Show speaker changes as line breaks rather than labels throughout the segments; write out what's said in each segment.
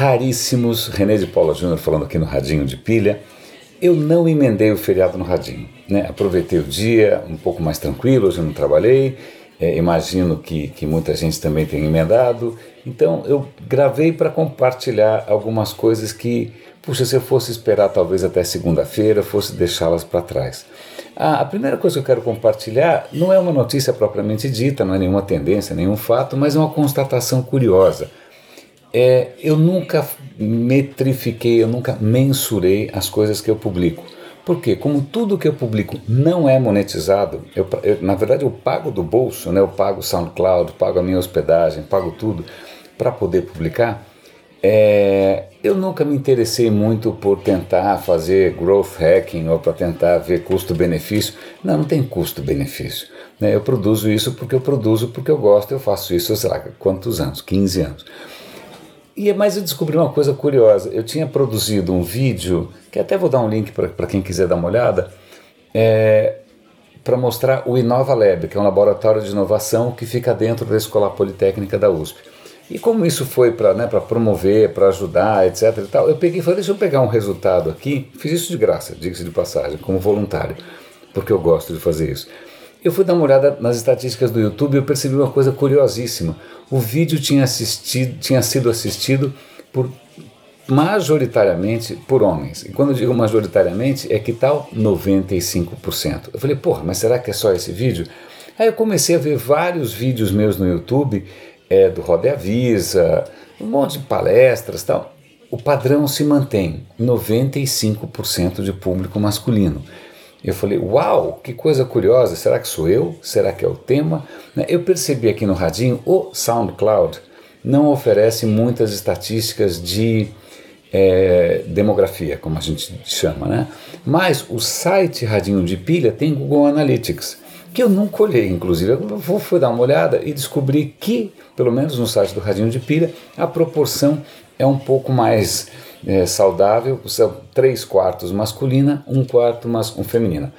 raríssimos. René de Paula Júnior falando aqui no Radinho de Pilha. Eu não emendei o feriado no Radinho. Né? Aproveitei o dia um pouco mais tranquilo, hoje eu não trabalhei. É, imagino que, que muita gente também tenha emendado. Então eu gravei para compartilhar algumas coisas que, puxa, se eu fosse esperar talvez até segunda-feira, fosse deixá-las para trás. Ah, a primeira coisa que eu quero compartilhar não é uma notícia propriamente dita, não é nenhuma tendência, nenhum fato, mas é uma constatação curiosa. É, eu nunca metrifiquei, eu nunca mensurei as coisas que eu publico. Porque, como tudo que eu publico não é monetizado, eu, eu, na verdade eu pago do bolso, né? eu pago SoundCloud, pago a minha hospedagem, pago tudo para poder publicar. É, eu nunca me interessei muito por tentar fazer growth hacking ou para tentar ver custo-benefício. Não, não tem custo-benefício. Né? Eu produzo isso porque eu produzo, porque eu gosto, eu faço isso, sei lá, quantos anos? 15 anos. E mais eu descobri uma coisa curiosa. Eu tinha produzido um vídeo, que até vou dar um link para quem quiser dar uma olhada, é, para mostrar o Inova Lab, que é um laboratório de inovação que fica dentro da Escola Politécnica da USP. E como isso foi para né, promover, para ajudar, etc. E tal, eu peguei falei, deixa eu pegar um resultado aqui. Fiz isso de graça, diga-se de passagem, como voluntário, porque eu gosto de fazer isso. Eu fui dar uma olhada nas estatísticas do YouTube e eu percebi uma coisa curiosíssima. O vídeo tinha, assistido, tinha sido assistido por majoritariamente por homens. E quando eu digo majoritariamente, é que tal 95%. Eu falei, porra, mas será que é só esse vídeo? Aí eu comecei a ver vários vídeos meus no YouTube, é, do Roda Avisa, um monte de palestras tal. O padrão se mantém, 95% de público masculino. Eu falei, uau, que coisa curiosa, será que sou eu? Será que é o tema? Né, eu percebi aqui no Radinho, o SoundCloud não oferece muitas estatísticas de é, demografia, como a gente chama, né? Mas o site Radinho de Pilha tem Google Analytics, que eu nunca olhei, inclusive. Eu fui dar uma olhada e descobri que, pelo menos no site do Radinho de Pilha, a proporção é um pouco mais é, saudável, são três quartos masculina, um quarto mas, um feminina.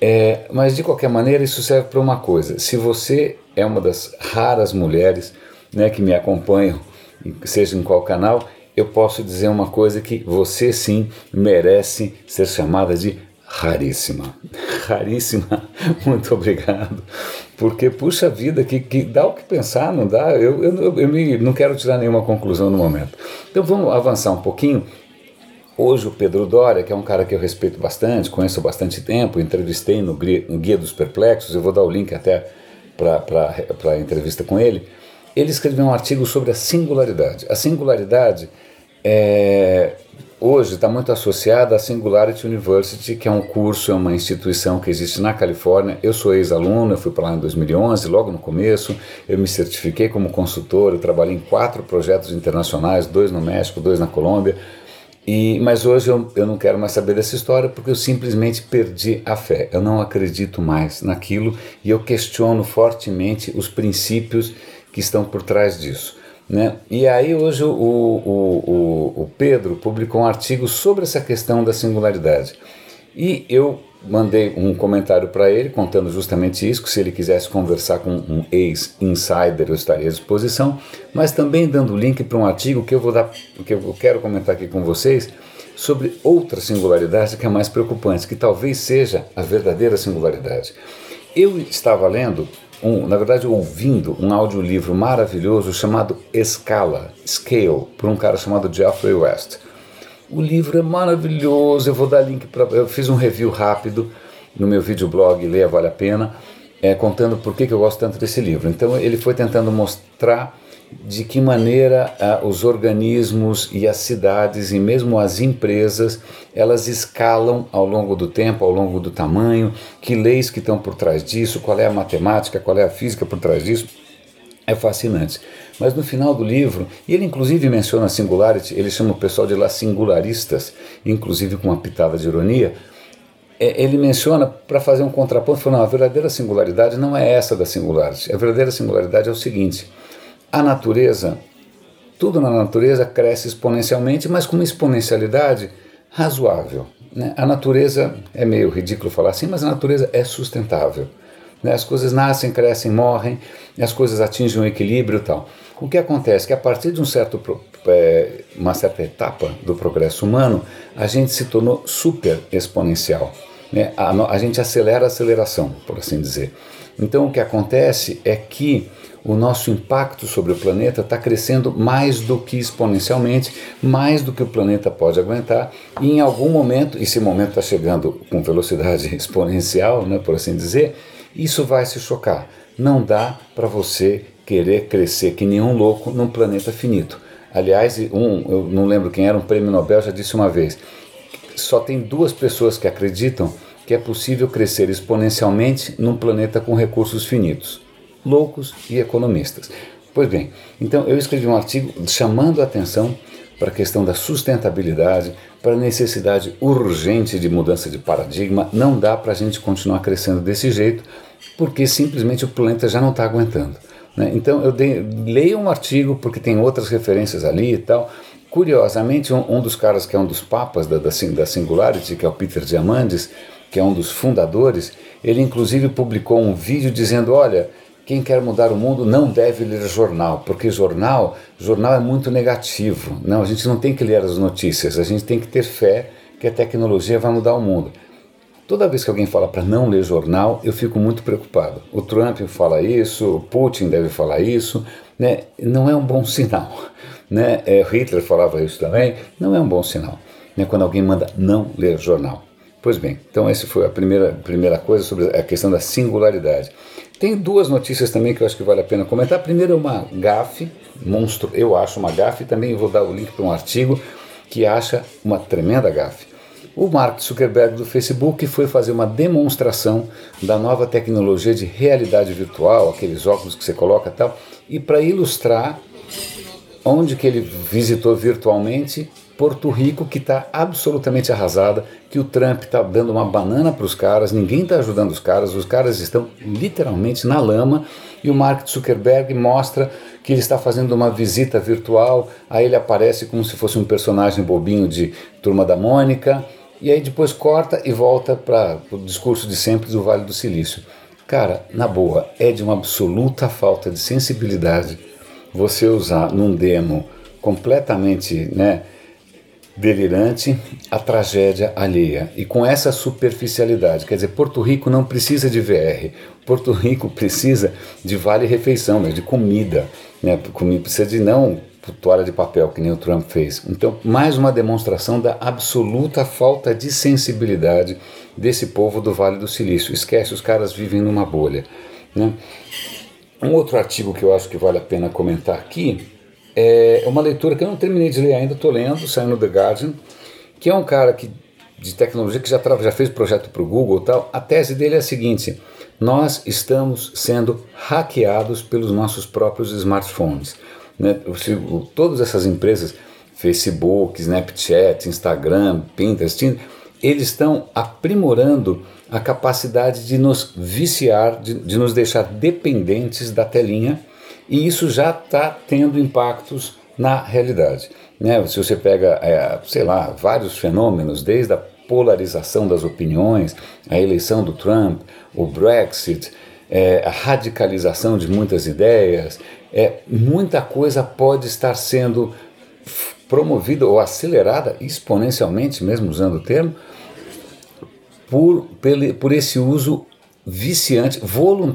É, mas de qualquer maneira isso serve para uma coisa. Se você é uma das raras mulheres né, que me acompanham, seja em qual canal, eu posso dizer uma coisa que você sim merece ser chamada de raríssima. Raríssima, muito obrigado. Porque, puxa vida, que, que dá o que pensar, não dá? Eu, eu, eu me, não quero tirar nenhuma conclusão no momento. Então vamos avançar um pouquinho. Hoje o Pedro Doria, que é um cara que eu respeito bastante, conheço há bastante tempo, entrevistei no, no Guia dos Perplexos, eu vou dar o link até para a entrevista com ele. Ele escreveu um artigo sobre a singularidade. A singularidade é, hoje está muito associada à Singularity University, que é um curso, é uma instituição que existe na Califórnia. Eu sou ex-aluno, eu fui para lá em 2011, logo no começo. Eu me certifiquei como consultor, eu trabalhei em quatro projetos internacionais, dois no México, dois na Colômbia. E, mas hoje eu, eu não quero mais saber dessa história porque eu simplesmente perdi a fé. Eu não acredito mais naquilo e eu questiono fortemente os princípios que estão por trás disso. Né? E aí hoje o, o, o, o Pedro publicou um artigo sobre essa questão da singularidade. E eu mandei um comentário para ele contando justamente isso, que se ele quisesse conversar com um ex-insider eu estaria à disposição, mas também dando link para um artigo que eu vou dar, que eu quero comentar aqui com vocês sobre outra singularidade que é mais preocupante, que talvez seja a verdadeira singularidade. Eu estava lendo um, na verdade, ouvindo um audiolivro maravilhoso chamado Escala, Scale, por um cara chamado Geoffrey West. O livro é maravilhoso, eu vou dar link para. Eu fiz um review rápido no meu videoblog, Leia Vale a Pena, é, contando por que, que eu gosto tanto desse livro. Então, ele foi tentando mostrar de que maneira ah, os organismos e as cidades e mesmo as empresas elas escalam ao longo do tempo, ao longo do tamanho, que leis que estão por trás disso, qual é a matemática, qual é a física por trás disso. É fascinante. Mas no final do livro, ele inclusive menciona a singularity, ele chama o pessoal de lá singularistas, inclusive com uma pitada de ironia, é, ele menciona para fazer um contraponto, falando, a verdadeira singularidade não é essa da singularity. A verdadeira singularidade é o seguinte, a natureza, tudo na natureza cresce exponencialmente, mas com uma exponencialidade razoável. Né? A natureza, é meio ridículo falar assim, mas a natureza é sustentável. Né? As coisas nascem, crescem, morrem, as coisas atingem um equilíbrio e tal. O que acontece é que a partir de um certo é, uma certa etapa do progresso humano, a gente se tornou super exponencial. Né? A, a gente acelera a aceleração, por assim dizer. Então o que acontece é que o nosso impacto sobre o planeta está crescendo mais do que exponencialmente, mais do que o planeta pode aguentar, e em algum momento, esse momento está chegando com velocidade exponencial, né, por assim dizer, isso vai se chocar. Não dá para você querer crescer que nenhum louco num planeta finito. Aliás, um, eu não lembro quem era, um prêmio Nobel já disse uma vez: só tem duas pessoas que acreditam que é possível crescer exponencialmente num planeta com recursos finitos loucos e economistas. Pois bem, então eu escrevi um artigo chamando a atenção para a questão da sustentabilidade, para a necessidade urgente de mudança de paradigma. Não dá para a gente continuar crescendo desse jeito, porque simplesmente o planeta já não está aguentando. Né? Então eu dei, leio um artigo, porque tem outras referências ali e tal. Curiosamente, um, um dos caras que é um dos papas da, da, da Singularity, que é o Peter Diamandis, que é um dos fundadores, ele inclusive publicou um vídeo dizendo: Olha, quem quer mudar o mundo não deve ler jornal, porque jornal, jornal é muito negativo. Não, a gente não tem que ler as notícias, a gente tem que ter fé que a tecnologia vai mudar o mundo. Toda vez que alguém fala para não ler jornal, eu fico muito preocupado. O Trump fala isso, o Putin deve falar isso, né? Não é um bom sinal, né? É, Hitler falava isso também. Não é um bom sinal, né? Quando alguém manda não ler jornal. Pois bem, então essa foi a primeira primeira coisa sobre a questão da singularidade. Tem duas notícias também que eu acho que vale a pena comentar. Primeiro é uma gafe, monstro, eu acho uma gafe, também vou dar o link para um artigo que acha uma tremenda gafe. O Mark Zuckerberg do Facebook foi fazer uma demonstração da nova tecnologia de realidade virtual, aqueles óculos que você coloca e tal, e para ilustrar onde que ele visitou virtualmente Porto Rico que está absolutamente arrasada, que o Trump está dando uma banana para os caras, ninguém está ajudando os caras, os caras estão literalmente na lama e o Mark Zuckerberg mostra que ele está fazendo uma visita virtual, aí ele aparece como se fosse um personagem bobinho de Turma da Mônica, e aí depois corta e volta para o discurso de sempre do Vale do Silício. Cara, na boa, é de uma absoluta falta de sensibilidade você usar num demo completamente, né, delirante a tragédia alheia. E com essa superficialidade, quer dizer, Porto Rico não precisa de VR, Porto Rico precisa de vale-refeição, né, de comida, né, precisa de não toalha de papel, que nem o Trump fez. Então, mais uma demonstração da absoluta falta de sensibilidade desse povo do Vale do Silício. Esquece, os caras vivem numa bolha. Né? Um outro artigo que eu acho que vale a pena comentar aqui é uma leitura que eu não terminei de ler ainda, estou lendo, saindo no The Guardian, que é um cara que, de tecnologia que já, já fez projeto para o Google e tal. A tese dele é a seguinte: nós estamos sendo hackeados pelos nossos próprios smartphones. Né? Todas essas empresas, Facebook, Snapchat, Instagram, Pinterest, eles estão aprimorando a capacidade de nos viciar, de, de nos deixar dependentes da telinha e isso já está tendo impactos na realidade. Né? Se você pega, é, sei lá, vários fenômenos, desde a polarização das opiniões, a eleição do Trump, o Brexit, é, a radicalização de muitas ideias, é, muita coisa pode estar sendo promovida ou acelerada exponencialmente, mesmo usando o termo, por, por esse uso viciante,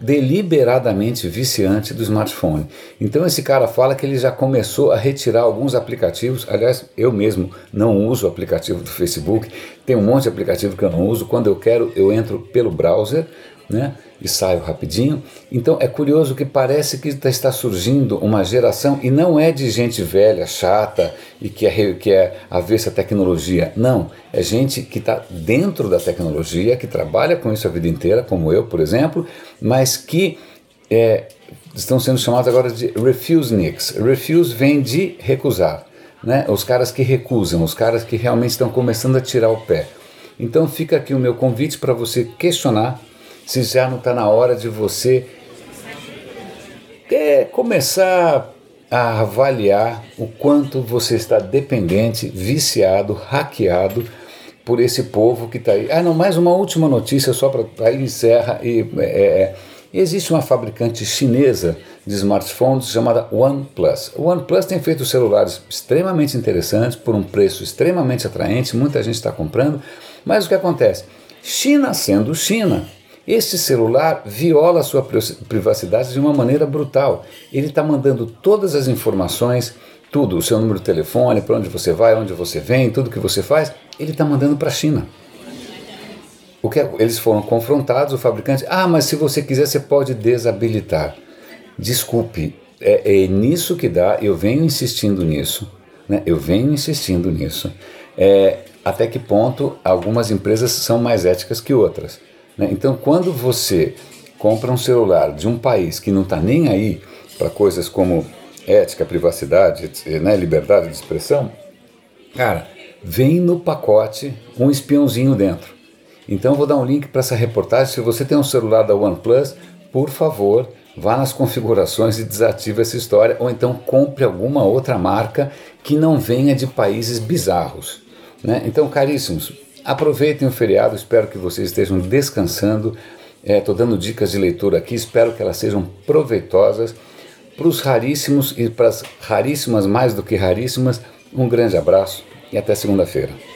deliberadamente viciante do smartphone. Então esse cara fala que ele já começou a retirar alguns aplicativos. Aliás, eu mesmo não uso o aplicativo do Facebook. Tem um monte de aplicativo que eu não uso. Quando eu quero, eu entro pelo browser, né? e saio rapidinho. Então é curioso que parece que está surgindo uma geração, e não é de gente velha, chata e que é, que é avessa a tecnologia. Não, é gente que está dentro da tecnologia, que trabalha com isso a vida inteira, como eu, por exemplo, mas que é, estão sendo chamados agora de refuseniks. Refuse vem de recusar. Né? Os caras que recusam, os caras que realmente estão começando a tirar o pé. Então fica aqui o meu convite para você questionar se já não está na hora de você é, começar a avaliar o quanto você está dependente, viciado, hackeado por esse povo que está aí. Ah, não, mais uma última notícia só para encerra. E, é, é, existe uma fabricante chinesa de smartphones chamada OnePlus. O OnePlus tem feito celulares extremamente interessantes por um preço extremamente atraente, muita gente está comprando, mas o que acontece? China sendo China, este celular viola sua privacidade de uma maneira brutal. Ele está mandando todas as informações, tudo, o seu número de telefone, para onde você vai, onde você vem, tudo que você faz, ele está mandando para a China. O que é, eles foram confrontados, o fabricante, ah, mas se você quiser você pode desabilitar. Desculpe, é, é nisso que dá, eu venho insistindo nisso, né? eu venho insistindo nisso. É, até que ponto algumas empresas são mais éticas que outras. Né? Então, quando você compra um celular de um país que não está nem aí para coisas como ética, privacidade, né, liberdade de expressão, cara, vem no pacote um espiãozinho dentro. Então, vou dar um link para essa reportagem. Se você tem um celular da OnePlus, por favor, vá nas configurações e desative essa história, ou então compre alguma outra marca que não venha de países bizarros. Né? Então, caríssimos, aproveitem o feriado, espero que vocês estejam descansando. Estou é, dando dicas de leitura aqui, espero que elas sejam proveitosas. Para os raríssimos e para as raríssimas mais do que raríssimas, um grande abraço e até segunda-feira.